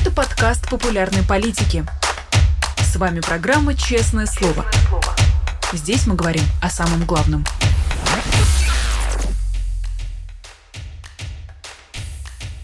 Это подкаст популярной политики. С вами программа «Честное слово». Здесь мы говорим о самом главном.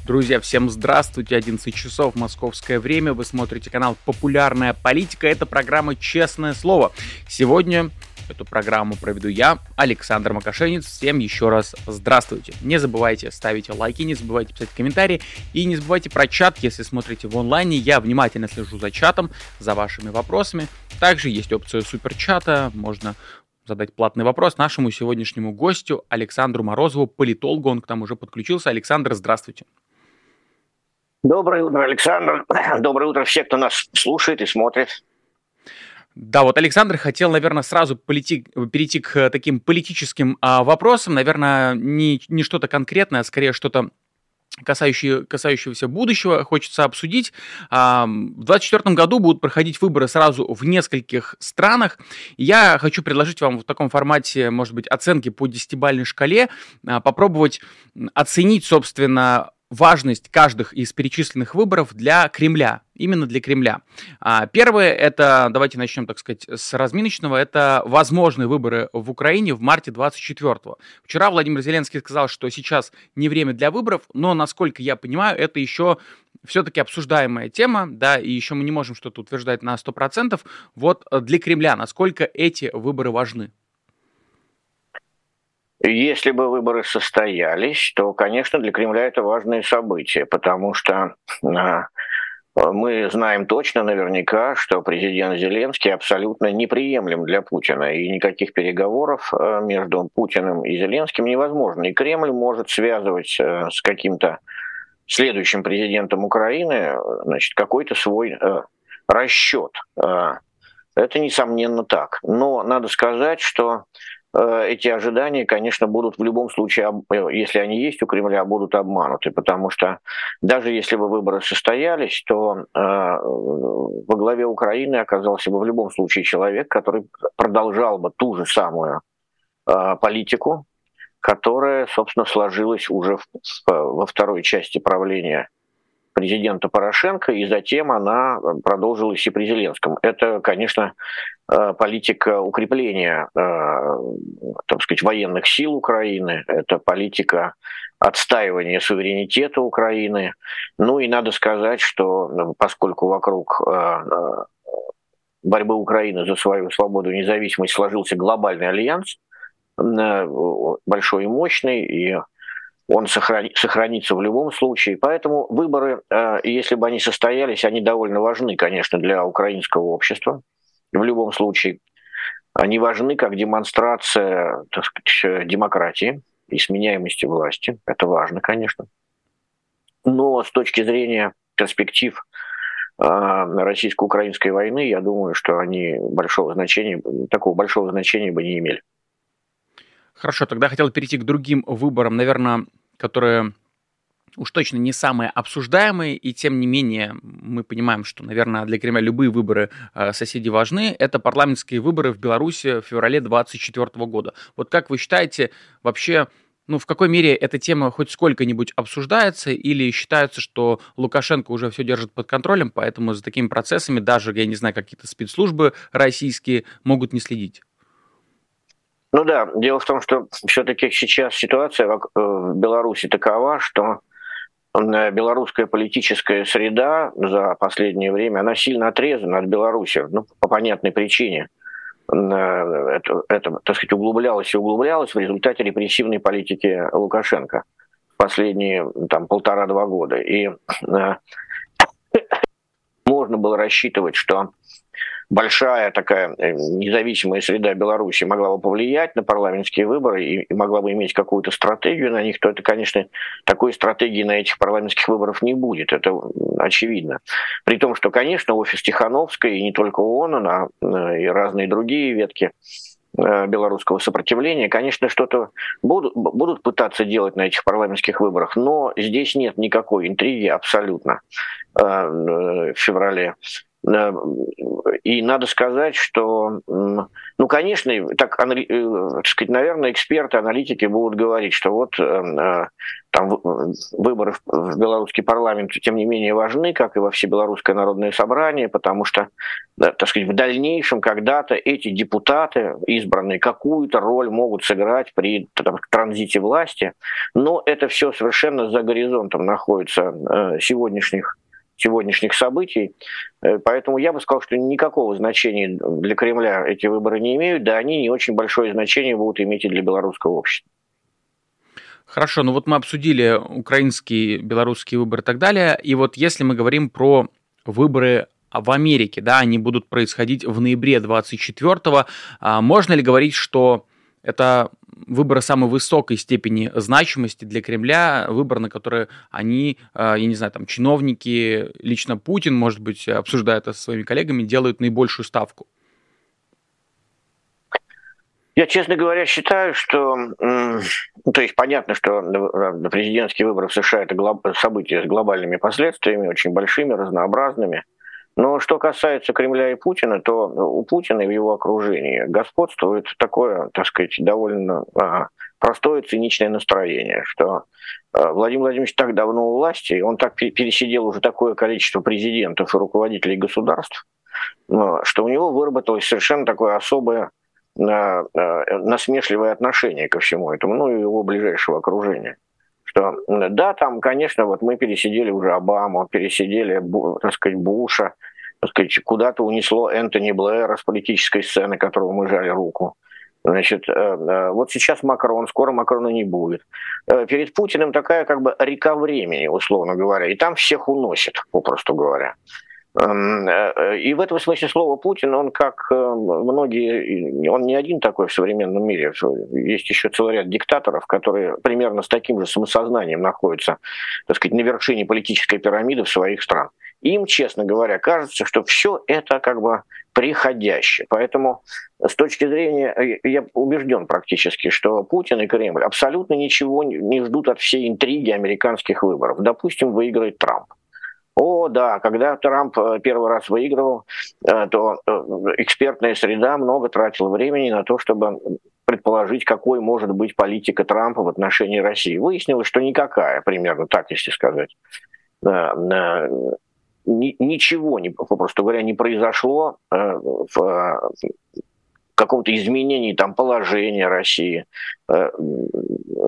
Друзья, всем здравствуйте, 11 часов, московское время, вы смотрите канал «Популярная политика», это программа «Честное слово». Сегодня Эту программу проведу я, Александр Макашенец. Всем еще раз здравствуйте. Не забывайте ставить лайки, не забывайте писать комментарии и не забывайте про чат, если смотрите в онлайне. Я внимательно слежу за чатом, за вашими вопросами. Также есть опция суперчата, можно задать платный вопрос нашему сегодняшнему гостю Александру Морозову, политологу. Он к нам уже подключился. Александр, здравствуйте. Доброе утро, Александр. Доброе утро все, кто нас слушает и смотрит. Да, вот Александр хотел, наверное, сразу полети, перейти к таким политическим а, вопросам. Наверное, не, не что-то конкретное, а скорее что-то касающие, касающегося будущего, хочется обсудить. А, в 2024 году будут проходить выборы сразу в нескольких странах. Я хочу предложить вам в таком формате, может быть, оценки по десятибальной шкале, а, попробовать оценить, собственно, важность каждых из перечисленных выборов для Кремля, именно для Кремля. А, первое, это, давайте начнем, так сказать, с разминочного, это возможные выборы в Украине в марте 24-го. Вчера Владимир Зеленский сказал, что сейчас не время для выборов, но, насколько я понимаю, это еще все-таки обсуждаемая тема, да, и еще мы не можем что-то утверждать на 100%. Вот для Кремля, насколько эти выборы важны? Если бы выборы состоялись, то, конечно, для Кремля это важное событие, потому что а, мы знаем точно наверняка, что президент Зеленский абсолютно неприемлем для Путина, и никаких переговоров а, между Путиным и Зеленским невозможно. И Кремль может связывать а, с каким-то следующим президентом Украины значит, какой-то свой расчет. Это, несомненно, так. Но надо сказать, что эти ожидания, конечно, будут в любом случае, э, если они есть у Кремля, будут обмануты, потому что даже если бы выборы состоялись, то э, во главе Украины оказался бы в любом случае человек, который продолжал бы ту же самую политику, которая, собственно, сложилась уже во второй части правления президента Порошенко, и затем она продолжилась и при Зеленском. Это, конечно, э, политика укрепления, э, так сказать, военных сил Украины, это политика отстаивания суверенитета Украины. Ну и надо сказать, что ну, поскольку вокруг э, борьбы Украины за свою свободу и независимость сложился глобальный альянс, большой и мощный, и он сохрани, сохранится в любом случае. Поэтому выборы, э, если бы они состоялись, они довольно важны, конечно, для украинского общества в любом случае. Они важны как демонстрация так сказать, демократии и сменяемости власти. Это важно, конечно. Но с точки зрения перспектив э, российско-украинской войны, я думаю, что они большого значения, такого большого значения бы не имели. Хорошо, тогда хотел перейти к другим выборам, наверное, которые уж точно не самые обсуждаемые, и тем не менее мы понимаем, что, наверное, для Кремля любые выборы э, соседей важны. Это парламентские выборы в Беларуси в феврале 2024 года. Вот как вы считаете, вообще, ну, в какой мере эта тема хоть сколько-нибудь обсуждается, или считается, что Лукашенко уже все держит под контролем, поэтому за такими процессами даже, я не знаю, какие-то спецслужбы российские могут не следить? Ну да, дело в том, что все-таки сейчас ситуация э, в Беларуси такова, что э, белорусская политическая среда за последнее время, она сильно отрезана от Беларуси, ну, по понятной причине. Э, это, это, так сказать, углублялось и углублялось в результате репрессивной политики Лукашенко последние там, полтора-два года. И можно было рассчитывать, что большая такая э, независимая среда Беларуси могла бы повлиять на парламентские выборы и могла бы иметь какую-то стратегию на них, то это, конечно, такой стратегии на этих парламентских выборах не будет. Это очевидно. При том, что, конечно, офис Тихановской, и не только он, а э, и разные другие ветки э, белорусского сопротивления, конечно, что-то будут, будут пытаться делать на этих парламентских выборах, но здесь нет никакой интриги абсолютно в феврале и надо сказать, что, ну, конечно, так, э, так сказать, наверное, эксперты, аналитики будут говорить, что вот э, там выборы в белорусский парламент, тем не менее, важны, как и во Всебелорусское народное собрание, потому что, так сказать, в дальнейшем когда-то эти депутаты, избранные, какую-то роль могут сыграть при там, транзите власти, но это все совершенно за горизонтом находится сегодняшних сегодняшних событий. Э, поэтому я бы сказал, что никакого значения для Кремля эти выборы не имеют, да они не очень большое значение будут иметь и для белорусского общества. Хорошо, ну вот мы обсудили украинские, белорусские выборы и так далее. И вот если мы говорим про выборы в Америке, да, они будут происходить в ноябре 24-го, а можно ли говорить, что это выборы самой высокой степени значимости для Кремля, выбор, на который они, а, я не знаю, там, чиновники, лично Путин, может быть, обсуждая это со своими коллегами, делают наибольшую ставку? Я, честно говоря, считаю, что, ну, то есть понятно, что президентские выборы в США это событие с глобальными последствиями, очень большими, разнообразными – но что касается Кремля и Путина, то у Путина и в его окружении господствует такое, так сказать, довольно а, простое циничное настроение, что а, Владимир Владимирович так давно у власти, он так пересидел уже такое количество президентов и руководителей государств, что у него выработалось совершенно такое особое а, насмешливое отношение ко всему этому, ну и его ближайшего окружения что да, там, конечно, вот мы пересидели уже Обаму, пересидели, так сказать, Буша, так сказать, куда-то унесло Энтони Блэра с политической сцены, которого мы жали руку. Значит, э, э, вот сейчас Макрон, скоро Макрона не будет. Э, перед Путиным такая как бы река времени, условно говоря, и там всех уносит, попросту говоря. Эм, э, и в этом смысле слова Путин, он как э, многие, он не один такой в современном мире. Есть еще целый ряд диктаторов, которые примерно с таким же самосознанием находятся, так сказать, на вершине политической пирамиды в своих стран. Им, честно говоря, кажется, что все это как бы приходящее. Поэтому с точки зрения, э, я убежден практически, что Путин и Кремль абсолютно ничего не ждут от всей интриги американских выборов. Допустим, выиграет Трамп. О, да, когда Трамп э, первый раз выигрывал, э, то э, экспертная среда много тратила времени на то, чтобы предположить, какой может быть политика Трампа в отношении России. Выяснилось, что никакая, примерно так, если сказать. Ничего, попросту говоря, не произошло в каком-то изменении там положения России э,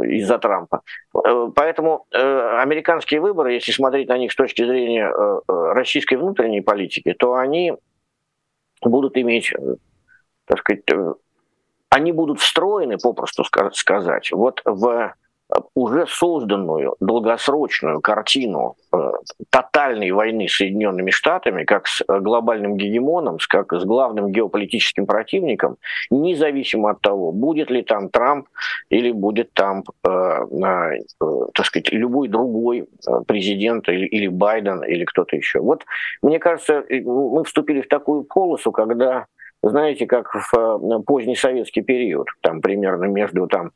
из-за Трампа. Э, поэтому э, американские выборы, если смотреть на них с точки зрения российской внутренней политики, то они будут иметь, так сказать, они будут встроены, попросту сказать, вот в уже созданную долгосрочную картину э, тотальной войны с Соединенными Штатами, как с глобальным гегемоном, как с главным геополитическим противником, независимо от того, будет ли там Трамп или будет там, э, э, так сказать, любой другой э, президент или, или Байден или кто-то еще. Вот мне кажется, мы вступили в такую полосу, когда знаете, как в э, поздний советский период, там примерно между там,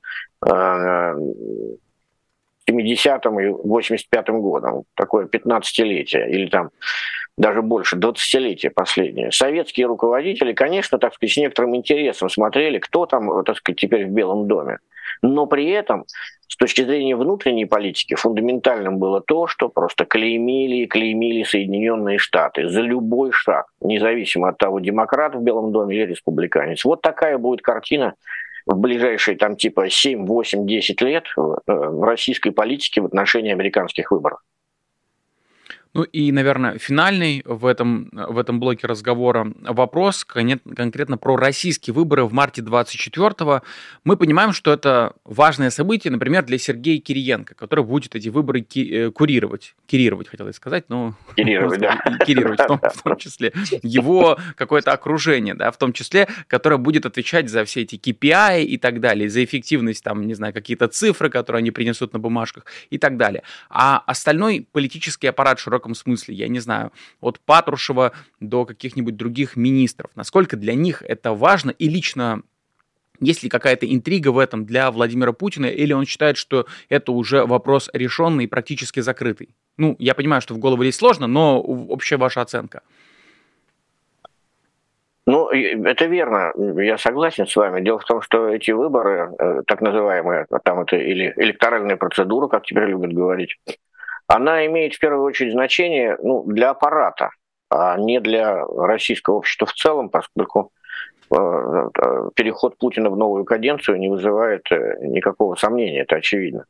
70-м э, и 85-м годом, такое 15-летие, или там даже больше, 20-летие последнее. Советские руководители, конечно, так сказать, с некоторым интересом смотрели, кто там, так сказать, теперь в Белом доме. Но при этом с точки зрения внутренней политики фундаментальным было то, что просто клеймили и клеймили Соединенные Штаты за любой шаг, независимо от того, демократ в Белом доме или республиканец. Вот такая будет картина в ближайшие там типа 7, 8, 10 лет э, в российской политике в отношении американских выборов. Ну и, наверное, финальный в этом, в этом блоке разговора вопрос конкретно про российские выборы в марте 24-го. Мы понимаем, что это важное событие, например, для Сергея Кириенко, который будет эти выборы ки- э, курировать. Кирировать, хотел я сказать, но... Кирировать, да. В том, в том числе. Его какое-то окружение, да, в том числе, которое будет отвечать за все эти KPI и так далее, за эффективность, там, не знаю, какие-то цифры, которые они принесут на бумажках и так далее. А остальной политический аппарат широкого широком смысле, я не знаю, от Патрушева до каких-нибудь других министров. Насколько для них это важно и лично есть ли какая-то интрига в этом для Владимира Путина, или он считает, что это уже вопрос решенный и практически закрытый? Ну, я понимаю, что в голову лезть сложно, но общая ваша оценка. Ну, это верно, я согласен с вами. Дело в том, что эти выборы, э, так называемые, там это или электоральная процедура, как теперь любят говорить, она имеет в первую очередь значение ну, для аппарата, а не для российского общества в целом, поскольку э, э, переход Путина в новую каденцию не вызывает никакого сомнения, это очевидно.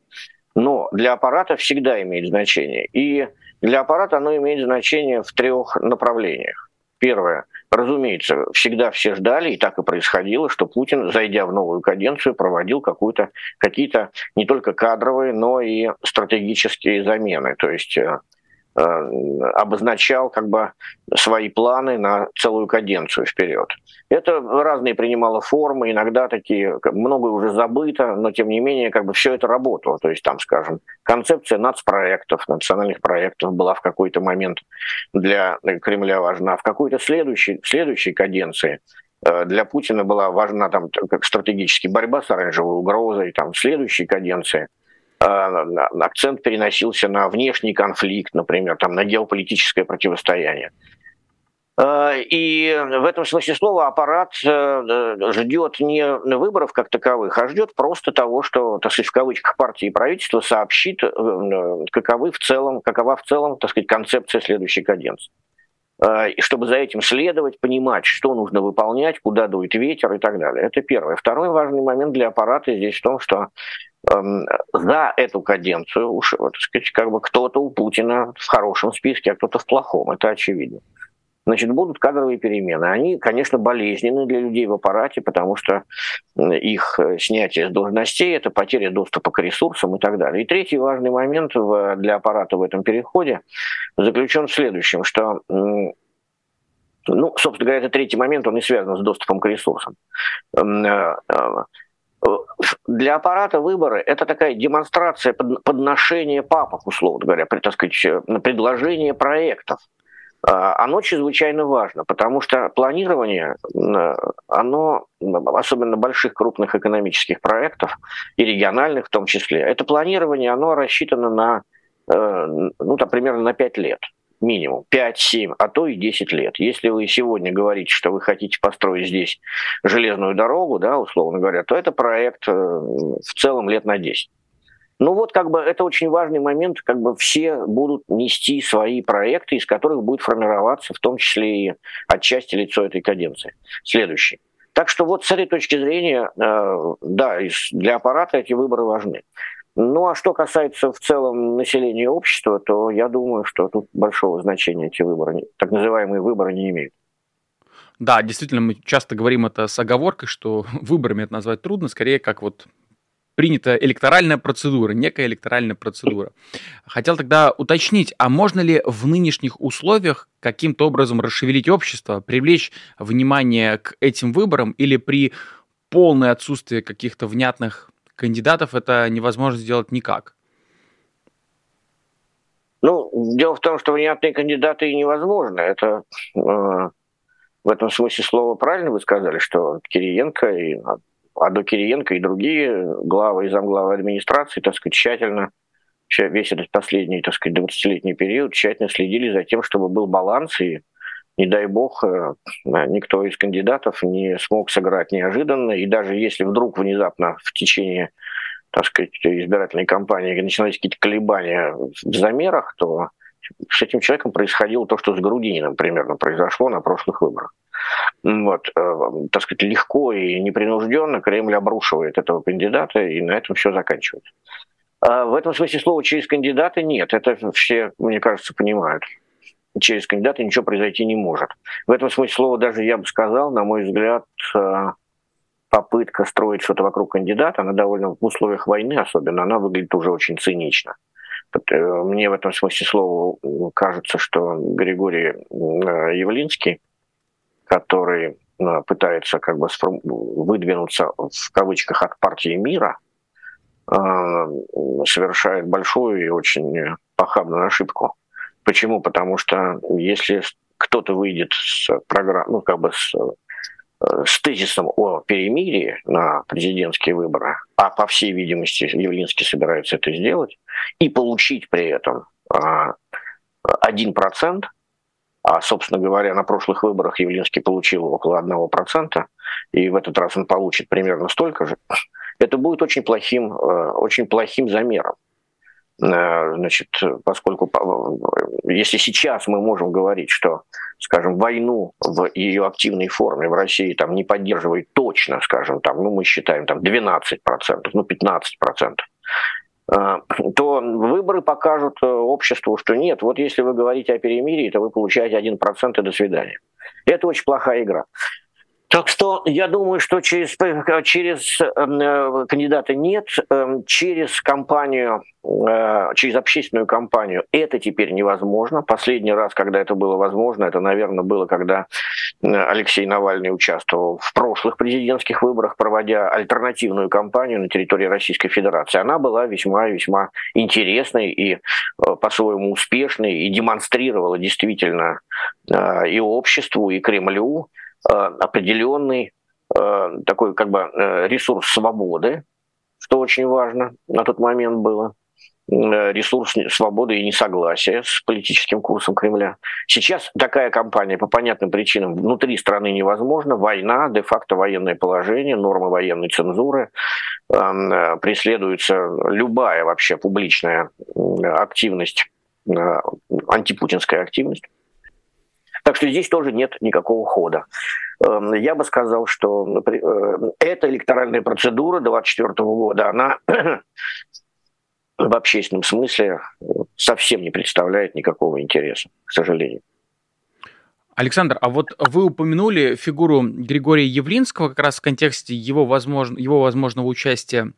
Но для аппарата всегда имеет значение. И для аппарата оно имеет значение в трех направлениях. Первое. Разумеется, всегда все ждали, и так и происходило, что Путин, зайдя в новую каденцию, проводил какую-то, какие-то не только кадровые, но и стратегические замены. То есть э, обозначал как бы свои планы на целую каденцию вперед. Это разные принимало формы, иногда такие, многое уже забыто, но тем не менее как бы все это работало. То есть там, скажем, концепция нацпроектов, национальных проектов была в какой-то момент для Кремля важна. В какой-то следующей, следующей каденции э, для Путина была важна там как стратегически борьба с оранжевой угрозой, там следующей каденции – Э, акцент переносился на внешний конфликт, например, там, на геополитическое противостояние. Э, и в этом смысле слова аппарат э, ждет не выборов как таковых, а ждет просто того, что, так сказать, в кавычках партии и правительство сообщит, каковы в целом, какова в целом, так сказать, концепция следующей каденции. И чтобы за этим следовать, понимать, что нужно выполнять, куда дует ветер и так далее. Это первое. Второй важный момент для аппарата здесь в том, что за эту каденцию уж, вот, сказать, как бы кто-то у Путина в хорошем списке, а кто-то в плохом, это очевидно. Значит, будут кадровые перемены. Они, конечно, болезненны для людей в аппарате, потому что их э, снятие с должностей – это потеря доступа к ресурсам и так далее. И третий важный момент для аппарата в этом переходе заключен в следующем, что ну, собственно говоря, это третий момент, он и связан с доступом к ресурсам. Э, э, для аппарата выборы это такая демонстрация подношения папок, условно говоря, так сказать, предложение проектов. А, оно чрезвычайно важно, потому что планирование, оно, особенно больших крупных экономических проектов и региональных в том числе, это планирование, оно рассчитано на, э, ну, там, примерно на 5 лет минимум 5-7, а то и 10 лет. Если вы сегодня говорите, что вы хотите построить здесь железную дорогу, да, условно говоря, то это проект э, в целом лет на 10. Ну вот как бы это очень важный момент, как бы все будут нести свои проекты, из которых будет формироваться в том числе и отчасти лицо этой каденции. Следующий. Так что вот с этой точки зрения, э, да, для аппарата эти выборы важны. Ну а что касается в целом населения общества, то я думаю, что тут большого значения эти выборы, так называемые выборы не имеют. Да, действительно, мы часто говорим это с оговоркой, что выборами это назвать трудно, скорее как вот принята электоральная процедура, некая электоральная процедура. Хотел тогда уточнить, а можно ли в нынешних условиях каким-то образом расшевелить общество, привлечь внимание к этим выборам или при полное отсутствии каких-то внятных кандидатов это невозможно сделать никак. Ну, дело в том, что внятные кандидаты и невозможно. Это э, в этом смысле слова правильно вы сказали, что Кириенко и а до Кириенко и другие главы и замглавы администрации, так сказать, тщательно весь этот последний, так сказать, 20-летний период тщательно следили за тем, чтобы был баланс и не дай бог, э, никто из кандидатов не смог сыграть неожиданно, и даже если вдруг внезапно в течение так сказать, избирательной кампании начинались какие-то колебания в замерах, то с этим человеком происходило то, что с Грудининым примерно произошло на прошлых выборах. Вот, э, так сказать, легко и непринужденно Кремль обрушивает этого кандидата, и на этом все заканчивается. А в этом смысле слова через кандидата нет, это все, мне кажется, понимают через кандидата ничего произойти не может. В этом смысле слова даже я бы сказал, на мой взгляд, э, попытка строить что-то вокруг кандидата, она довольно в условиях войны особенно, она выглядит уже очень цинично. Э, мне в этом смысле слова кажется, что Григорий э, Явлинский, который пытается как бы выдвинуться в кавычках от партии мира, совершает большую и очень похабную ошибку. Почему? Потому что если кто-то выйдет с программ, ну, как бы с, э, с тезисом о перемирии на президентские выборы, а по всей видимости Явлинский собирается это сделать, и получить при этом а, один процент, а, собственно говоря, на прошлых выборах Явлинский получил около 1%, и в этот раз он получит примерно столько же, это будет очень плохим, э, очень плохим замером. Э, значит, поскольку если сейчас мы можем говорить, что, скажем, войну в ее активной форме в России там не поддерживает точно, скажем, там, ну мы считаем там 12%, ну 15%, э, то выборы покажут обществу, что нет, вот если вы говорите о перемирии, то вы получаете 1% и до свидания. Это очень плохая игра. Так что я думаю, что через, через эм, э, кандидата нет, э, через кампанию, э, через общественную кампанию это теперь невозможно. Последний раз, когда это было возможно, это, наверное, было, когда э, Алексей Навальный участвовал в прошлых президентских выборах, проводя альтернативную кампанию на территории Российской Федерации. Она была весьма-весьма интересной и э, по-своему успешной, и демонстрировала действительно э, и обществу, и Кремлю, определенный э, такой как бы э, ресурс свободы, что очень важно на тот момент было ресурс свободы и несогласия с политическим курсом Кремля. Сейчас такая кампания по понятным причинам внутри страны невозможна. Война, де-факто военное положение, нормы военной цензуры, преследуется любая вообще публичная активность, антипутинская активность. Так что здесь тоже нет никакого хода. Эм, я бы сказал, что э, эта электоральная процедура 2024 года, она в общественном смысле совсем не представляет никакого интереса, к сожалению. Александр, а вот вы упомянули фигуру Григория Явлинского как раз в контексте его, возможно, его возможного участия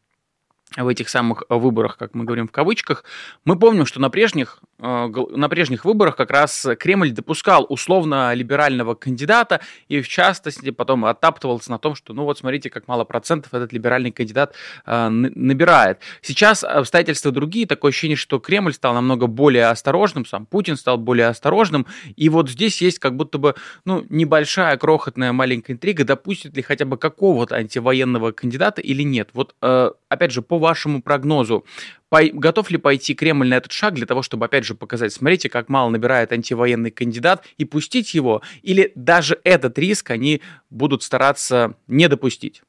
в этих самых э, выборах, как мы говорим в кавычках, мы помним, что на прежних, э, на прежних выборах как раз Кремль допускал условно-либерального кандидата и, в частности, потом оттаптывался на том, что, ну вот, смотрите, как мало процентов этот либеральный кандидат э, набирает. Сейчас обстоятельства другие, такое ощущение, что Кремль стал намного более осторожным, сам Путин стал более осторожным, и вот здесь есть как будто бы, ну, небольшая, крохотная, маленькая интрига, допустит ли хотя бы какого-то антивоенного кандидата или нет. Вот, опять же, по вашему прогнозу, готов ли пойти Кремль на этот шаг для того, чтобы, опять же, показать, смотрите, как мало набирает антивоенный кандидат, и пустить его, или даже этот риск они будут стараться не допустить?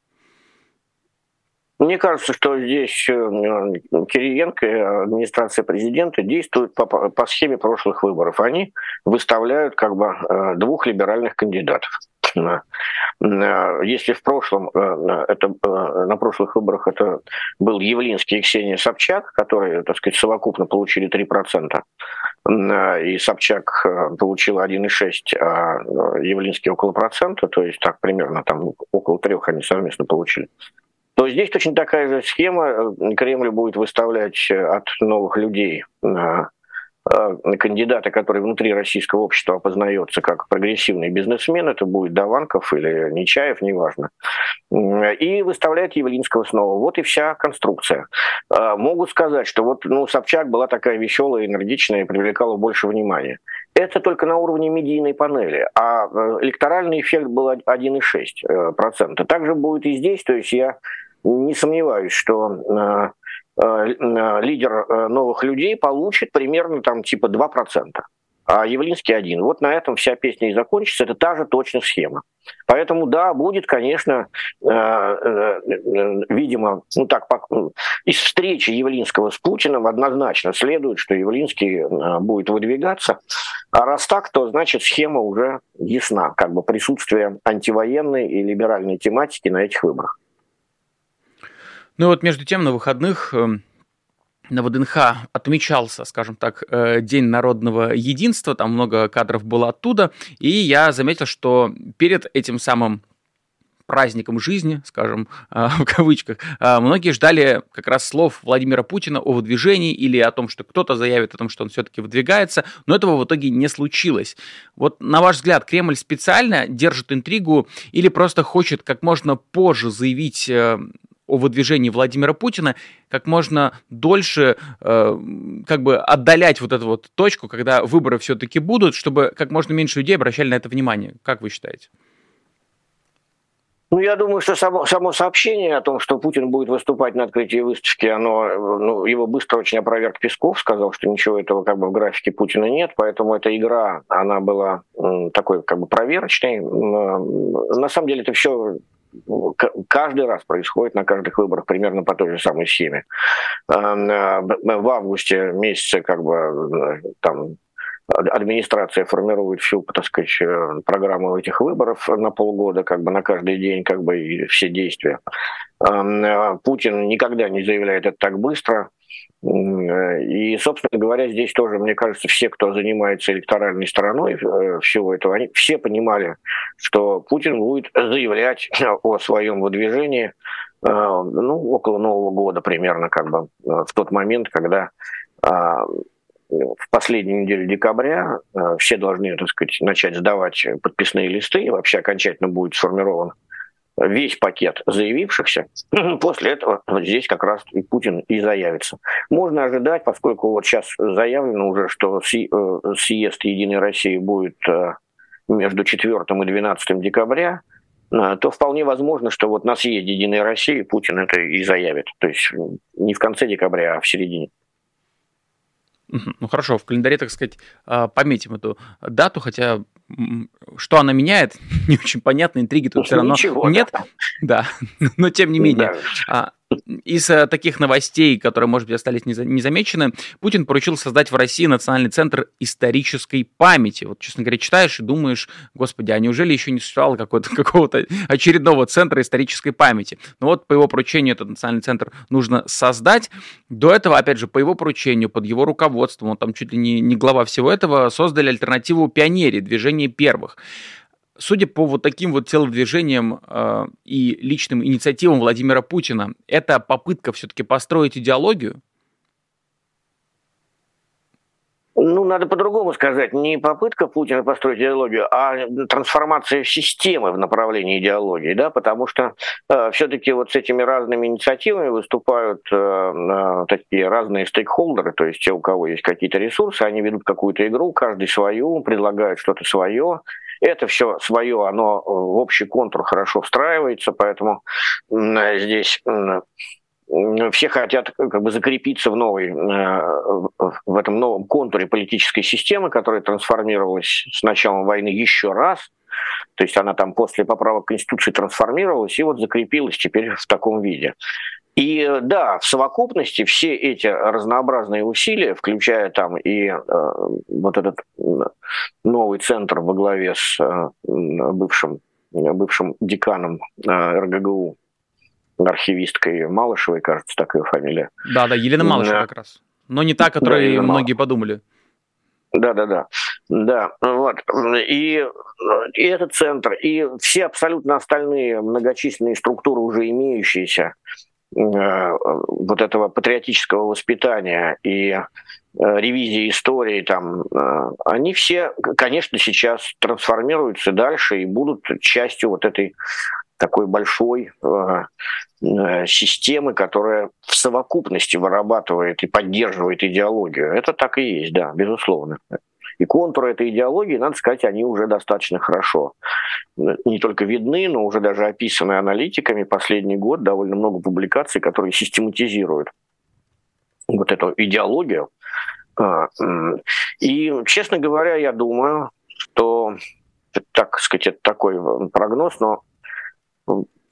Мне кажется, что здесь э, Кириенко и администрация президента действуют по, по схеме прошлых выборов. Они выставляют как бы э, двух либеральных кандидатов. Э, если в прошлом, э, это, э, на прошлых выборах это был Явлинский и Ксения Собчак, которые, так сказать, совокупно получили 3%, и Собчак получил 1,6, а Явлинский около процента, то есть так примерно там около трех они совместно получили то здесь точно такая же схема. Кремль будет выставлять от новых людей кандидата, который внутри российского общества опознается как прогрессивный бизнесмен, это будет Даванков или Нечаев, неважно, и выставляет Явлинского снова. Вот и вся конструкция. Э, могут сказать, что вот ну, Собчак была такая веселая, энергичная и привлекала больше внимания. Это только на уровне медийной панели, а э, электоральный эффект был 1,6%. Также будет и здесь, то есть я не сомневаюсь, что Э, э, лидер э, новых людей получит примерно там типа 2%, а Явлинский один. Вот на этом вся песня и закончится. Это та же точно схема. Поэтому да, будет, конечно, видимо, ну так, из встречи Явлинского с Путиным однозначно следует, что Явлинский будет выдвигаться. А раз так, то значит схема уже ясна, как бы присутствие антивоенной и либеральной тематики на этих выборах. Ну вот между тем на выходных эм, на ВДНХ отмечался, скажем так, э, День народного единства, там много кадров было оттуда, и я заметил, что перед этим самым праздником жизни, скажем, э, в кавычках, э, многие ждали как раз слов Владимира Путина о выдвижении или о том, что кто-то заявит о том, что он все-таки выдвигается, но этого в итоге не случилось. Вот на ваш взгляд, Кремль специально держит интригу или просто хочет как можно позже заявить о выдвижении Владимира Путина как можно дольше э, как бы отдалять вот эту вот точку, когда выборы все-таки будут, чтобы как можно меньше людей обращали на это внимание. Как вы считаете? Ну, я думаю, что само, само сообщение о том, что Путин будет выступать на открытии выставки, оно, ну, его быстро очень опроверг Песков, сказал, что ничего этого как бы в графике Путина нет, поэтому эта игра, она была такой как бы проверочной. На самом деле это все каждый раз происходит на каждых выборах примерно по той же самой схеме. В августе месяце как бы э, там администрация формирует всю, так сказать, э, программу этих выборов на полгода, как бы на каждый день, как бы и все действия. Э, Путин никогда не заявляет это так быстро. И, собственно говоря, здесь тоже, мне кажется, все, кто занимается электоральной стороной э, всего этого, они все понимали, что Путин будет заявлять о своем выдвижении ну, около Нового года примерно, как бы в тот момент, когда в последнюю неделю декабря э, все должны, так сказать, начать сдавать подписные листы, и вообще окончательно будет сформирован весь пакет заявившихся. После этого вот здесь как раз и Путин и заявится. Можно ожидать, поскольку вот сейчас заявлено уже, что э, съезд Единой России будет э, между 4 и 12 декабря, то вполне возможно, что вот на съезде Единой России Путин это и заявит. То есть не в конце декабря, а в середине. Ну хорошо, в календаре, так сказать, а, пометим эту дату, хотя что она меняет, не очень понятно, интриги тут все равно Ничего, нет. Да, но тем не менее. Да. Из э, таких новостей, которые, может быть, остались незамечены, Путин поручил создать в России Национальный центр исторической памяти. Вот, честно говоря, читаешь и думаешь, господи, а неужели еще не существовало какого-то очередного центра исторической памяти? Ну вот, по его поручению этот Национальный центр нужно создать. До этого, опять же, по его поручению, под его руководством, он там чуть ли не, не глава всего этого, создали альтернативу пионерии, движение первых. Судя по вот таким вот телодвижениям э, и личным инициативам Владимира Путина, это попытка все-таки построить идеологию? Ну, надо по-другому сказать. Не попытка Путина построить идеологию, а трансформация системы в направлении идеологии, да, потому что э, все-таки вот с этими разными инициативами выступают э, э, такие разные стейкхолдеры, то есть те, у кого есть какие-то ресурсы, они ведут какую-то игру, каждый свою, предлагают что-то свое, это все свое, оно в общий контур хорошо встраивается, поэтому здесь все хотят как бы закрепиться в новой, в этом новом контуре политической системы, которая трансформировалась с началом войны еще раз. То есть она там после поправок Конституции трансформировалась и вот закрепилась теперь в таком виде. И да, в совокупности все эти разнообразные усилия, включая там и э, вот этот новый центр во главе с э, бывшим, бывшим деканом э, РГГУ, архивисткой Малышевой, кажется, такая фамилия. Да, да, Елена Малышева как раз. Но не та, которой да, многие Мал... подумали. Да, да, да. Да, вот. И, и этот центр, и все абсолютно остальные многочисленные структуры, уже имеющиеся, Э, вот этого патриотического воспитания и э, ревизии истории, там, э, они все, конечно, сейчас трансформируются дальше и будут частью вот этой такой большой системы, которая в совокупности вырабатывает и поддерживает идеологию. Это так и есть, да, безусловно. И контуры этой идеологии, надо сказать, они уже достаточно хорошо не только видны, но уже даже описаны аналитиками. Последний год довольно много публикаций, которые систематизируют вот эту идеологию. А, и, честно говоря, я думаю, что, так сказать, это такой прогноз, но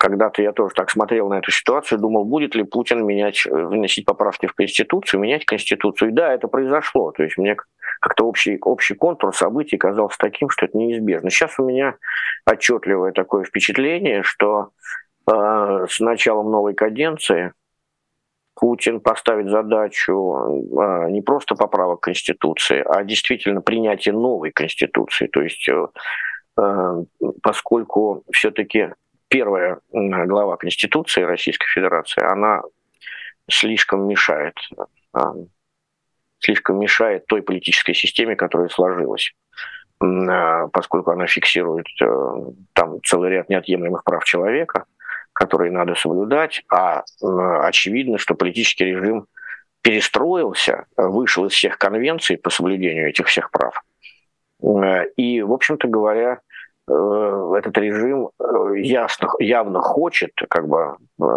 когда-то я тоже так смотрел на эту ситуацию, думал, будет ли Путин менять, вносить поправки в Конституцию, менять Конституцию. И да, это произошло. То есть мне как-то общий, общий контур событий казался таким, что это неизбежно. Сейчас у меня отчетливое такое впечатление, что э, с началом новой каденции Путин поставит задачу э, не просто поправок Конституции, а действительно принятия новой Конституции. То есть э, э поскольку все-таки первая глава Конституции Российской Федерации, она слишком мешает, а, слишком мешает той политической системе, которая сложилась а, поскольку она фиксирует э, там целый ряд неотъемлемых прав человека, которые надо соблюдать, а очевидно, что политический режим перестроился, вышел из всех конвенций по соблюдению этих всех прав. И, в общем-то говоря, этот режим э, ясно, явно хочет как бы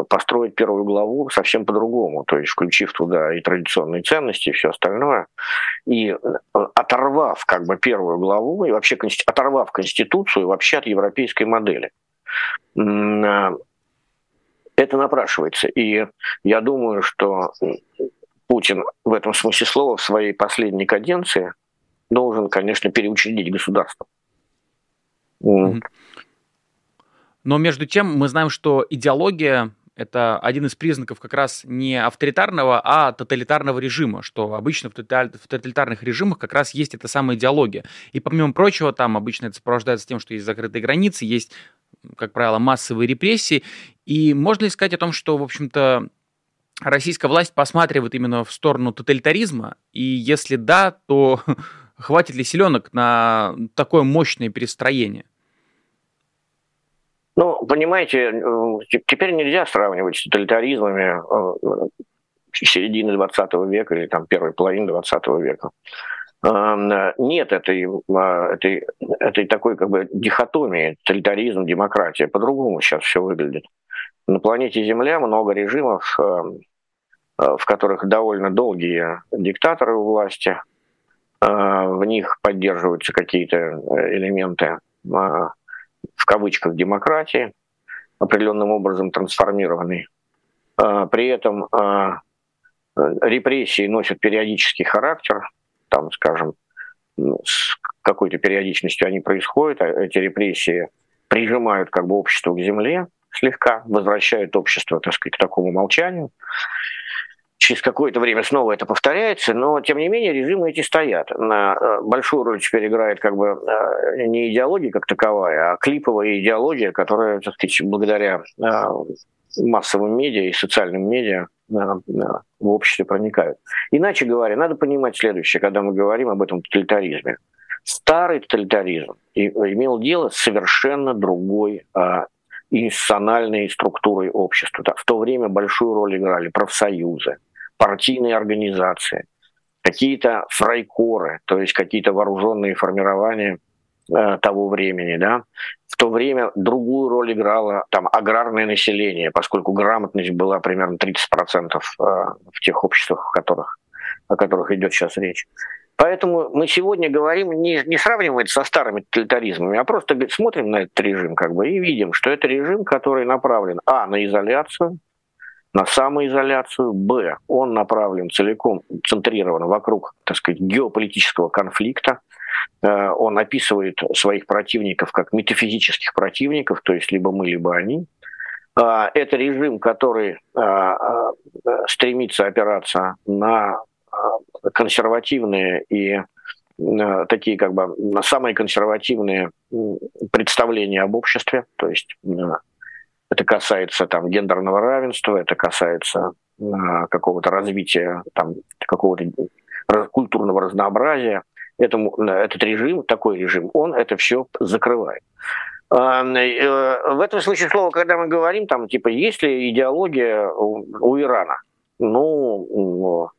построить первую главу совсем по-другому, то есть включив туда и традиционные ценности, и все остальное, и оторвав как бы первую главу и вообще оторвав Конституцию вообще от европейской модели. Это напрашивается. И я думаю, что Путин в этом смысле слова в своей последней каденции должен, конечно, переучредить государство. Но между тем мы знаем, что идеология это один из признаков как раз не авторитарного, а тоталитарного режима, что обычно в, тоталитарных режимах как раз есть эта самая идеология. И помимо прочего, там обычно это сопровождается тем, что есть закрытые границы, есть, как правило, массовые репрессии. И можно ли сказать о том, что, в общем-то, российская власть посматривает именно в сторону тоталитаризма? И если да, то хватит ли селенок на такое мощное перестроение? Ну, понимаете, э, теперь нельзя сравнивать с тоталитаризмами э, середины 20 века или там первой половины 20 века. Эм, нет этой, э, этой, этой такой как бы дихотомии, тоталитаризм, демократия. По-другому сейчас все выглядит. На планете Земля много режимов, в которых довольно долгие диктаторы у власти, в них поддерживаются какие-то элементы в кавычках демократии, определенным образом трансформированной. А, при этом репрессии носят периодический характер, там, скажем, с какой-то периодичностью они происходят, а эти репрессии прижимают как бы общество к земле слегка, возвращают общество, так сказать, к такому молчанию через какое-то время снова это повторяется, но тем не менее режимы эти стоят. На э, большую роль теперь играет как бы э, не идеология как таковая, а клиповая идеология, которая, так сказать, благодаря э, массовым медиа и социальным медиа в обществе проникают. Иначе говоря, надо понимать следующее, когда мы говорим об этом тоталитаризме. Старый тоталитаризм имел дело с совершенно другой институциональной структурой общества. В то время большую роль играли профсоюзы, партийные организации, какие-то фрайкоры, то есть какие-то вооруженные формирования э, того времени, да. В то время другую роль играло там аграрное население, поскольку грамотность была примерно 30% э, в тех обществах, в которых, о которых идет сейчас речь. Поэтому мы сегодня говорим, не, не сравниваем это со старыми тоталитаризмами, а просто смотрим на этот режим как бы и видим, что это режим, который направлен, а, на изоляцию, на самоизоляцию, б, он направлен целиком, центрирован вокруг, так сказать, геополитического конфликта, э, он описывает своих противников как метафизических противников, то есть либо мы, либо они. Э, это режим, который э, стремится опираться на консервативные и такие как бы самые консервативные представления об обществе, то есть это касается там гендерного равенства, это касается э, какого-то развития там какого-то культурного разнообразия. Этому, этот режим, такой режим, он это все закрывает. А, э, в этом случае слова, когда мы говорим, там, типа, есть ли идеология у, у Ирана? Ну,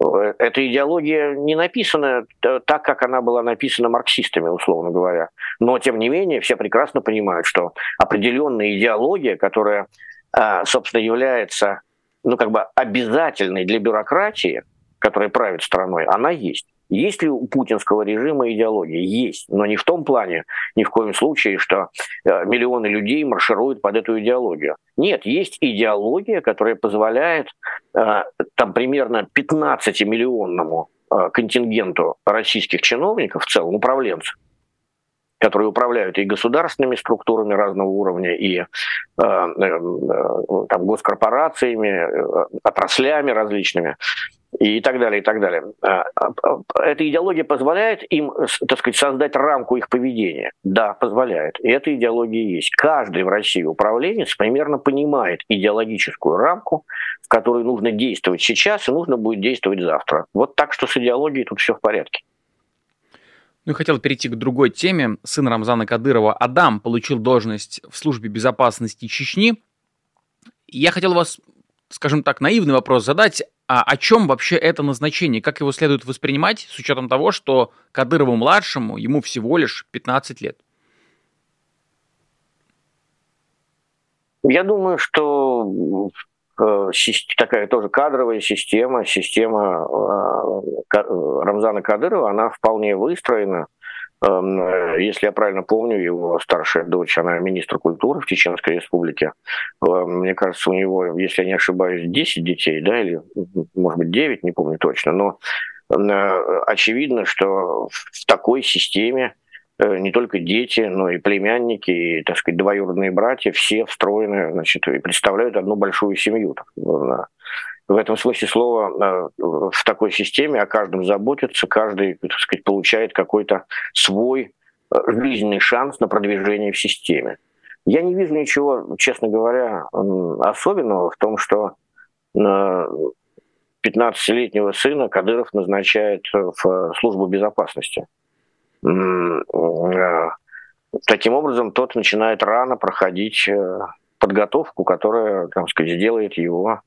эта идеология не написана так, как она была написана марксистами, условно говоря. Но, тем не менее, все прекрасно понимают, что определенная идеология, которая, а, собственно, является ну, как бы обязательной для бюрократии, которая правит страной, она есть. Есть ли у путинского режима идеология? Есть, но не в том плане, ни в коем случае, что э, миллионы людей маршируют под эту идеологию. Нет, есть идеология, которая позволяет э, там примерно 15-миллионному э, контингенту российских чиновников, в целом управленцев, которые управляют и государственными структурами разного уровня, и э, э, там, госкорпорациями, отраслями различными, и так далее, и так далее. А, а, а, эта идеология позволяет им, так сказать, создать рамку их поведения. Да, позволяет. И эта идеология есть. Каждый в России управленец примерно понимает идеологическую рамку, в которой нужно действовать сейчас и нужно будет действовать завтра. Вот так, что с идеологией тут все в порядке. Ну и хотел перейти к другой теме. Сын Рамзана Кадырова Адам получил должность в службе безопасности Чечни. Я хотел вас, скажем так, наивный вопрос задать а о чем вообще это назначение? Как его следует воспринимать с учетом того, что Кадырову-младшему ему всего лишь 15 лет? Я думаю, что э, такая тоже кадровая система, система э, Рамзана Кадырова, она вполне выстроена. Эм, если я правильно помню, его старшая дочь, она министр культуры в Чеченской республике. Эм, мне кажется, у него, если я не ошибаюсь, 10 детей, да, или, может быть, 9, не помню точно, но э, очевидно, что в такой системе э, не только дети, но и племянники, и, так сказать, двоюродные братья, все встроены, значит, и представляют одну большую семью в этом смысле слова э, в такой системе о каждом заботится, каждый, так сказать, получает какой-то свой э, жизненный шанс на продвижение в системе. Я не вижу ничего, честно говоря, особенного в том, что 15-летнего сына Кадыров назначает в службу безопасности. Э, таким образом, тот начинает рано проходить подготовку, которая, так сказать, сделает его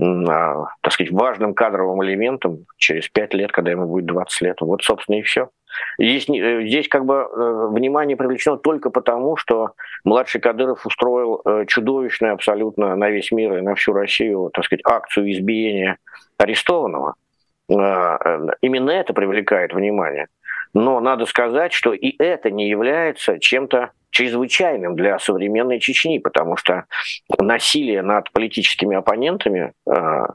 так сказать, важным кадровым элементом через пять лет, когда ему будет 20 лет. Вот, собственно, и все. Здесь, э, здесь как бы э, внимание привлечено только потому, что младший Кадыров устроил э, чудовищную абсолютно на весь мир и на всю Россию, так сказать, акцию избиения арестованного. Именно это привлекает внимание. Но надо сказать, что и это не является чем-то чрезвычайным для современной Чечни, потому что насилие над политическими оппонентами э, э,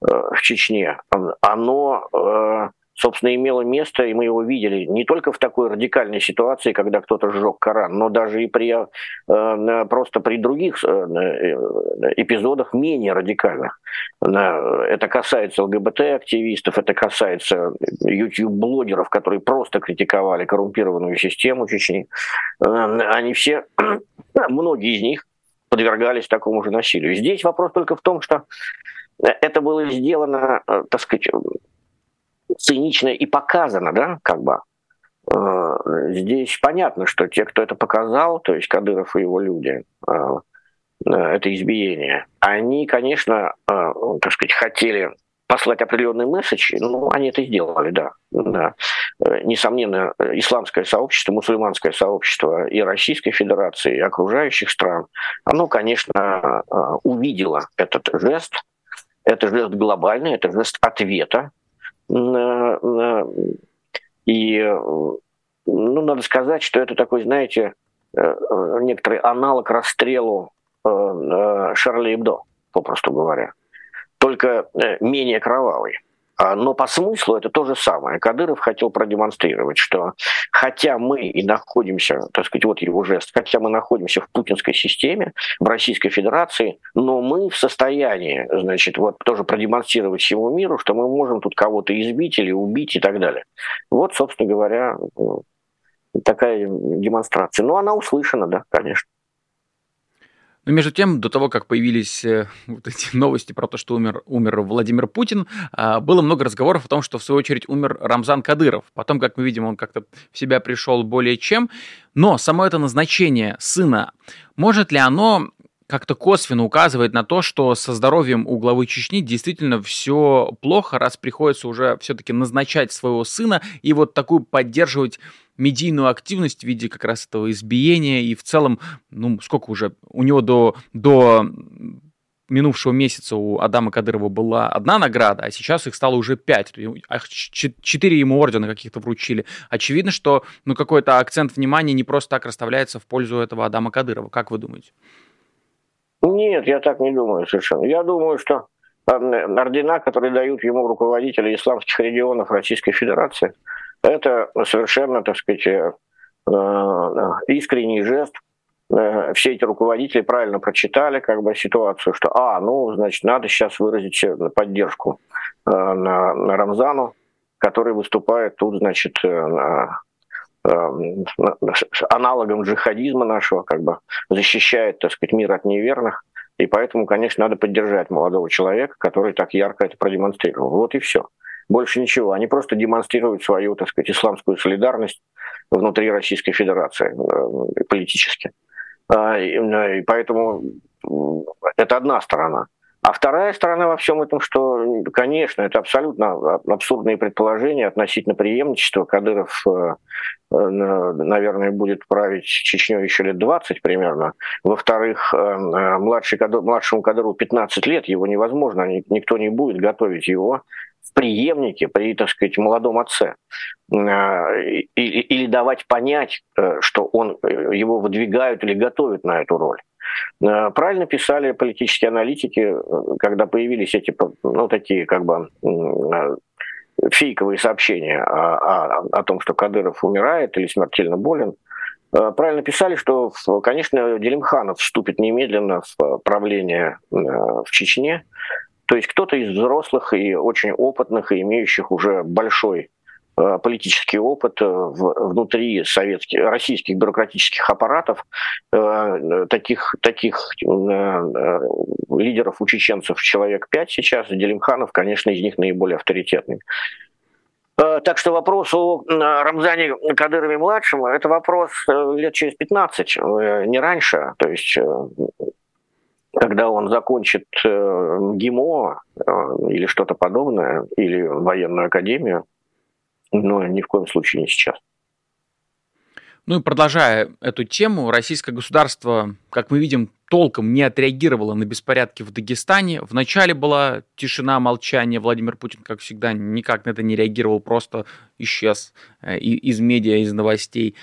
в Чечне, оно э, собственно, имело место, и мы его видели не только в такой радикальной ситуации, когда кто-то сжег Коран, но даже и при, э, просто при других э, эпизодах менее радикальных. Это касается ЛГБТ-активистов, это касается YouTube-блогеров, которые просто критиковали коррумпированную систему Чечни. Э, они все, многие из них подвергались такому же насилию. Здесь вопрос только в том, что это было сделано, так сказать, цинично и показано, да, как бы. Э, здесь понятно, что те, кто это показал, то есть Кадыров и его люди, э, э, это избиение, они, конечно, так сказать, хотели послать определенный месседж, ну, они это сделали, да. да. Несомненно, исламское сообщество, мусульманское сообщество и Российской Федерации, и окружающих стран, оно, конечно, увидело этот жест, это жест глобальный, это жест ответа и ну, надо сказать, что это такой, знаете, э, некоторый аналог расстрелу э, э, Шарли Эбдо, попросту говоря, только менее кровавый. А, но по смыслу это то же самое. Кадыров хотел продемонстрировать, что хотя мы и находимся, так сказать, вот его жест, хотя мы находимся в путинской системе, в Российской Федерации, но мы в состоянии, значит, вот тоже продемонстрировать всему миру, что мы можем тут кого-то избить или убить и так далее. Вот, собственно говоря, такая демонстрация. Но она услышана, да, конечно. Но между тем, до того, как появились э, вот эти новости про то, что умер, умер Владимир Путин, а, было много разговоров о том, что в свою очередь умер Рамзан Кадыров. Потом, как мы видим, он как-то в себя пришел более чем. Но само это назначение сына, может ли оно как-то косвенно указывает на то, что со здоровьем у главы Чечни действительно все плохо, раз приходится уже все-таки назначать своего сына и вот такую поддерживать медийную активность в виде как раз этого избиения и в целом, ну, сколько уже, у него до, до минувшего месяца у Адама Кадырова была одна награда, а сейчас их стало уже пять. Четыре ему ордена каких-то вручили. Очевидно, что ну, какой-то акцент внимания не просто так расставляется в пользу этого Адама Кадырова. Как вы думаете? Нет, я так не думаю совершенно. Я думаю, что ордена, которые дают ему руководители исламских регионов Российской Федерации, это совершенно, так сказать, э, э, искренний жест. Э, все эти руководители правильно прочитали как бы ситуацию, что, а, ну, значит, надо сейчас выразить поддержку на, на Рамзану, который выступает тут, значит, на, аналогом джихадизма нашего, как бы защищает, так сказать, мир от неверных. И поэтому, конечно, надо поддержать молодого человека, который так ярко это продемонстрировал. Вот и все. Больше ничего. Они просто демонстрируют свою, так сказать, исламскую солидарность внутри Российской Федерации э, политически. А, и поэтому это одна сторона. А вторая сторона во всем этом, что, конечно, это абсолютно абсурдные предположения относительно преемничества. Кадыров, э, э, наверное, будет править Чечню еще лет 20 примерно. Во-вторых, младший, младшему Кадырову 15 лет, его невозможно, никто не будет готовить его в преемнике при, так сказать, молодом отце. Или давать понять, что он, его выдвигают или готовят на эту роль. Э, правильно писали политические аналитики, э, когда появились эти, ну, такие как бы э, фейковые сообщения о, о, о том, что Кадыров умирает или смертельно болен. Правильно писали, что, конечно, Делимханов вступит немедленно в правление в Чечне. То есть кто-то из взрослых и очень опытных, и имеющих уже большой политический опыт э, внутри советских, российских бюрократических аппаратов, э, таких, таких лидеров у чеченцев человек пять сейчас, Делимханов, конечно, из них наиболее авторитетный. Так что вопрос о Рамзане Кадырове-младшем – это вопрос лет через 15, не раньше. То есть когда он закончит ГИМО или что-то подобное, или военную академию, но ни в коем случае не сейчас. Ну и продолжая эту тему, российское государство, как мы видим, толком не отреагировало на беспорядки в Дагестане. Вначале была тишина, молчание. Владимир Путин, как всегда, никак на это не реагировал, просто исчез э, из медиа, из новостей.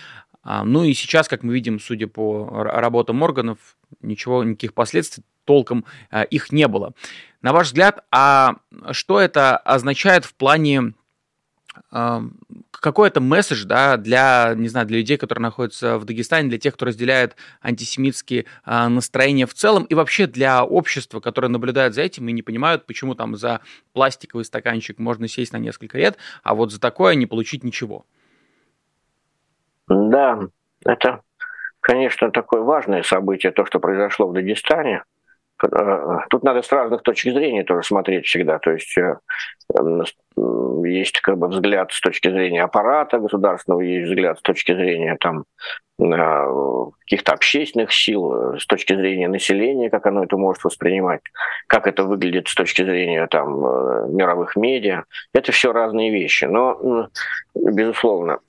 А, ну и сейчас, как мы видим, судя по работам органов, ничего, никаких последствий толком э, их не было. На ваш взгляд, а что это означает в плане какой это месседж, да, для, не знаю, для людей, которые находятся в Дагестане, для тех, кто разделяет антисемитские а, настроения в целом, и вообще для общества, которое наблюдает за этим и не понимают, почему там за пластиковый стаканчик можно сесть на несколько лет, а вот за такое не получить ничего. Да, это, конечно, такое важное событие, то, что произошло в Дагестане. Э, тут надо с разных точек зрения тоже смотреть всегда. То есть э, есть как бы взгляд с точки зрения аппарата государственного, есть взгляд с точки зрения там э, каких-то общественных сил, с точки зрения населения, как оно это может воспринимать, как это выглядит с точки зрения там мировых медиа. Это все разные вещи. Но, безусловно,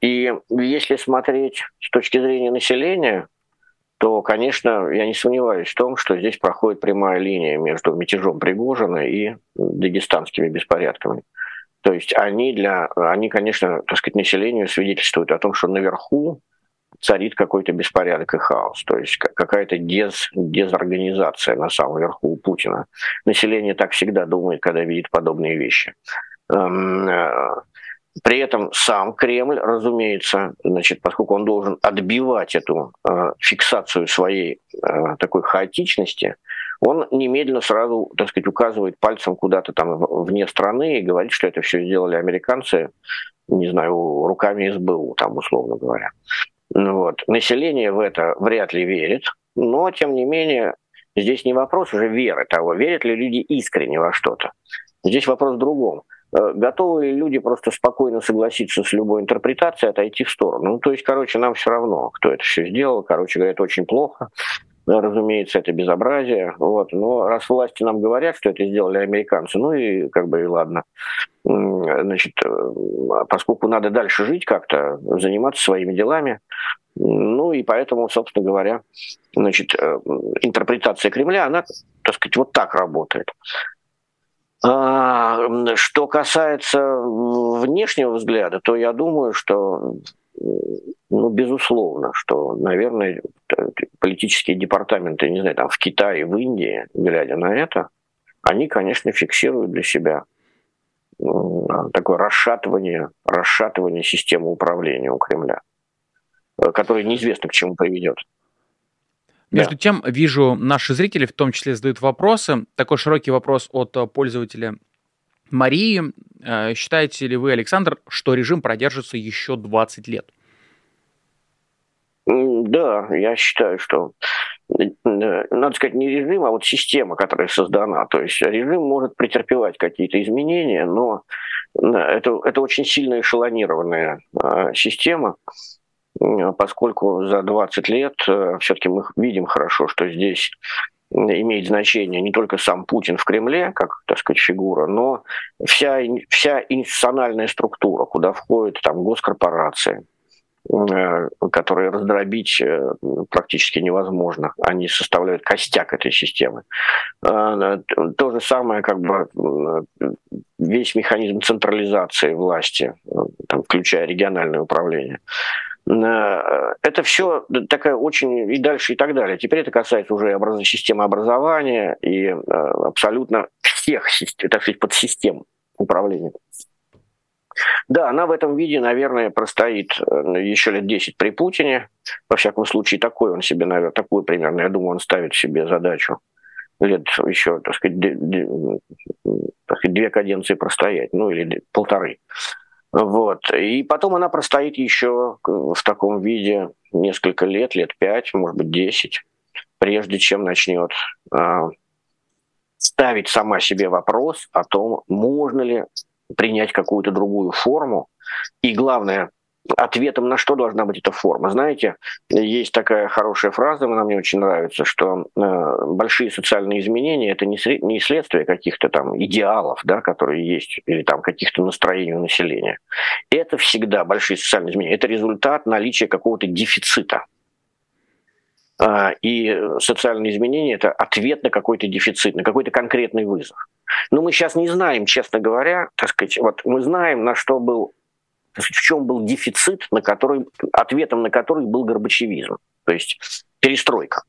и если смотреть с точки зрения населения, то, конечно, я не сомневаюсь в том, что здесь проходит прямая линия между мятежом Пригожина и дагестанскими беспорядками. То есть они, для, они, конечно, так сказать, населению свидетельствуют о том, что наверху царит какой-то беспорядок и хаос, то есть какая-то дез, дезорганизация на самом верху у Путина. Население так всегда думает, когда видит подобные вещи. При этом сам Кремль, разумеется, значит, поскольку он должен отбивать эту э, фиксацию своей э, такой хаотичности, он немедленно сразу, так сказать, указывает пальцем куда-то там вне страны и говорит, что это все сделали американцы, не знаю, руками СБУ, там, условно говоря. Ну вот. Население в это вряд ли верит, но, тем не менее, здесь не вопрос уже веры того, верят ли люди искренне во что-то. Здесь вопрос в другом – готовы ли люди просто спокойно согласиться с любой интерпретацией, отойти в сторону? Ну, то есть, короче, нам все равно, кто это все сделал. Короче говоря, это очень плохо. Разумеется, это безобразие. Вот. Но раз власти нам говорят, что это сделали американцы, ну и как бы и ладно. Значит, э, поскольку надо дальше жить как-то, заниматься своими делами, ну и поэтому, собственно говоря, значит, э, интерпретация Кремля, она, так сказать, вот так работает. А, что касается внешнего взгляда, то я думаю, что ну, безусловно, что, наверное, политические департаменты, не знаю, там в Китае, в Индии, глядя на это, они, конечно, фиксируют для себя такое расшатывание, расшатывание системы управления у Кремля, э, которое неизвестно к чему приведет. Между да. тем, вижу, наши зрители в том числе задают вопросы. Такой широкий вопрос от э, пользователя Марии. Э, считаете ли вы, Александр, что режим продержится еще 20 лет? Да, я считаю, что э, надо сказать, не режим, а вот система, которая создана. То есть режим может претерпевать какие-то изменения, но это, это очень сильно эшелонированная система, поскольку за 20 лет э, все-таки мы видим хорошо, что здесь имеет значение не только сам Путин в Кремле, как, так сказать, фигура, но вся, вся институциональная структура, куда входят там госкорпорации, э, которые раздробить э, практически невозможно. Они составляют костяк этой системы. Э, то же самое, как бы весь механизм централизации власти, там, включая региональное управление. Э, это все такая очень и дальше и так далее. Теперь это касается уже образ... системы образования и э, абсолютно всех, так сказать, подсистем управления. Да, она в этом виде, наверное, простоит э, еще лет 10 при Путине. Во всяком случае, такой он себе, наверное, такую примерно, я думаю, он ставит себе задачу лет еще, так сказать, две каденции простоять, ну или полторы. Вот. И потом она простоит еще в таком виде несколько лет, лет пять, может быть, десять, прежде чем начнет э, ставить сама себе вопрос о том, можно ли принять какую-то другую форму. И главное, ответом на что должна быть эта форма. Знаете, есть такая хорошая фраза, она мне очень нравится, что э, большие социальные изменения это не, не следствие каких-то там идеалов, да, которые есть, или там каких-то настроений у населения. Это всегда большие социальные изменения. Это результат наличия какого-то дефицита. Э, и социальные изменения это ответ на какой-то дефицит, на какой-то конкретный вызов. Но мы сейчас не знаем, честно говоря, так сказать, вот мы знаем, на что был в чем был дефицит, на который, ответом на который был горбачевизм, то есть перестройка.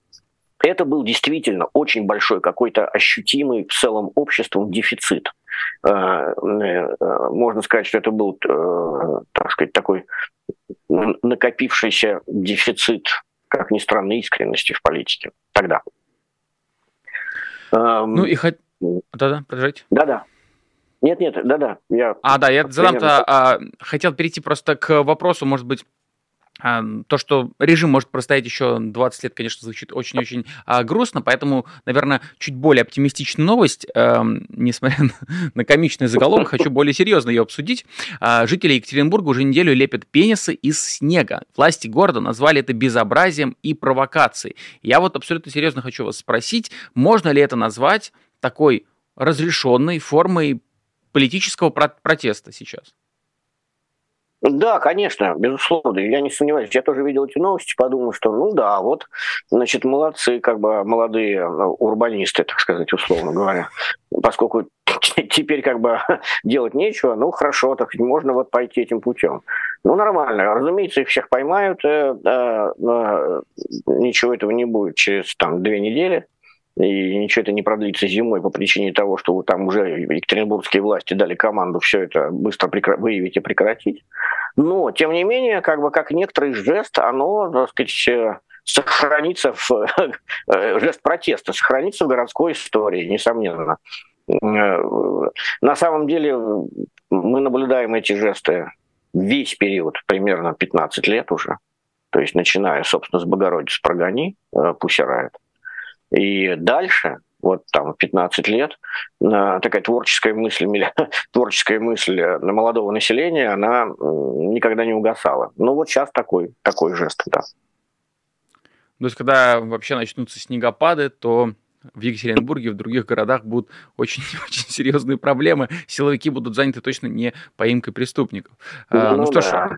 Это был действительно очень большой, какой-то ощутимый в целом обществом дефицит. Э, э, можно сказать, что это был, э, так сказать, такой накопившийся дефицит, как ни странно, искренности в политике тогда. Эм, ну и хоть... Да-да, продолжайте. Да-да. Нет, нет, да-да. Я а, да, я задам-то, а, хотел перейти просто к вопросу, может быть, а, то, что режим может простоять еще 20 лет, конечно, звучит очень-очень а, грустно, поэтому, наверное, чуть более оптимистичная новость, а, несмотря на, на комичный заголовок, хочу более серьезно ее обсудить. А, жители Екатеринбурга уже неделю лепят пенисы из снега. Власти города назвали это безобразием и провокацией. Я вот абсолютно серьезно хочу вас спросить, можно ли это назвать такой разрешенной формой политического протеста сейчас. Да, конечно, безусловно, я не сомневаюсь. Я тоже видел эти новости, подумал, что ну да, вот, значит, молодцы, как бы молодые ну, урбанисты, так сказать, условно говоря. Поскольку теперь как бы делать нечего, ну хорошо, так можно вот пойти этим путем. Ну нормально, разумеется, их всех поймают, э, э, э, ничего этого не будет через там две недели и ничего это не продлится зимой по причине того, что там уже екатеринбургские власти дали команду все это быстро выявить и прекратить. Но, тем не менее, как бы как некоторый жест, оно, так сказать, э, сохранится в э, жест протеста, сохранится в городской истории, несомненно. Э, на самом деле мы наблюдаем эти жесты весь период, примерно 15 лет уже. То есть начиная, собственно, с Богородицы прогони, пусть рает. И дальше, вот там 15 лет, такая творческая мысль, творческая мысль э, на молодого населения, она никогда не угасала. Ну вот сейчас такой, такой жест, да. То есть, когда вообще начнутся снегопады, то в Екатеринбурге, в других городах будут очень-очень серьезные проблемы. Силовики будут заняты точно не поимкой преступников. А, ну, ну что да. ж, Э,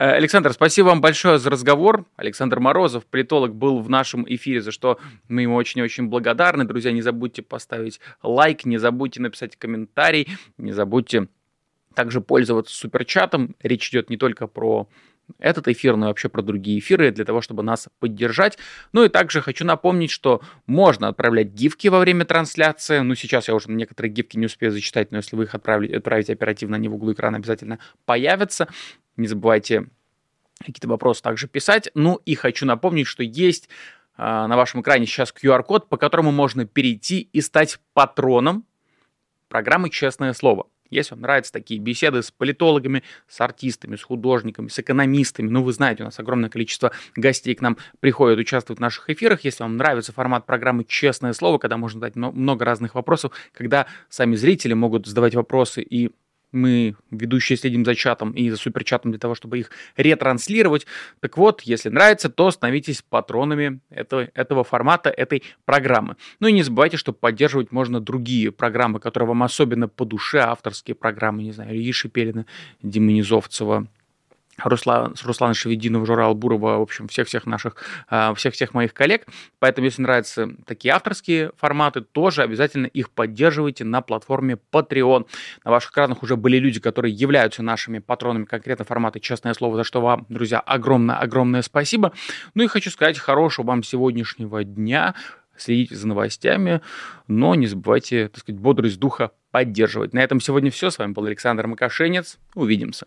Александр, спасибо вам большое за разговор. Александр Морозов, политолог, был в нашем эфире, за что мы ему очень-очень благодарны. Друзья, не забудьте поставить лайк, не забудьте написать комментарий, не забудьте также пользоваться суперчатом. Речь идет не только про этот эфир, но и вообще про другие эфиры, для того, чтобы нас поддержать. Ну и также хочу напомнить, что можно отправлять гифки во время трансляции. Ну, сейчас я уже некоторые гифки не успею зачитать, но если вы их отправите оперативно, они в углу экрана обязательно появятся. Не забывайте какие-то вопросы также писать. Ну и хочу напомнить, что есть э, на вашем экране сейчас QR-код, по которому можно перейти и стать патроном программы «Честное слово». Если вам нравятся такие беседы с политологами, с артистами, с художниками, с экономистами, ну, вы знаете, у нас огромное количество гостей к нам приходят участвовать в наших эфирах. Если вам нравится формат программы «Честное слово», когда можно дать много разных вопросов, когда сами зрители могут задавать вопросы и Мы, ведущие, следим за чатом и за суперчатом для того, чтобы их ретранслировать. Так вот, если нравится, то становитесь патронами этого, этого формата, этой программы. Ну и не забывайте, что поддерживать можно другие программы, которые вам особенно по душе, авторские программы, не знаю, Ильи Шепелина, Димы Руслан, Руслана Шевединова, Жора Албурова, в общем, всех-всех наших, а, всех-всех моих коллег. Поэтому, если нравятся такие авторские форматы, тоже обязательно их поддерживайте на платформе Patreon. На ваших экранах уже были люди, которые являются нашими патронами конкретно формата «Честное слово», за что вам, друзья, огромное-огромное спасибо. Ну и хочу сказать хорошего вам сегодняшнего дня следите за новостями, но не забывайте, так сказать, бодрость духа поддерживать. На этом сегодня все. С вами был Александр Макашенец. Увидимся.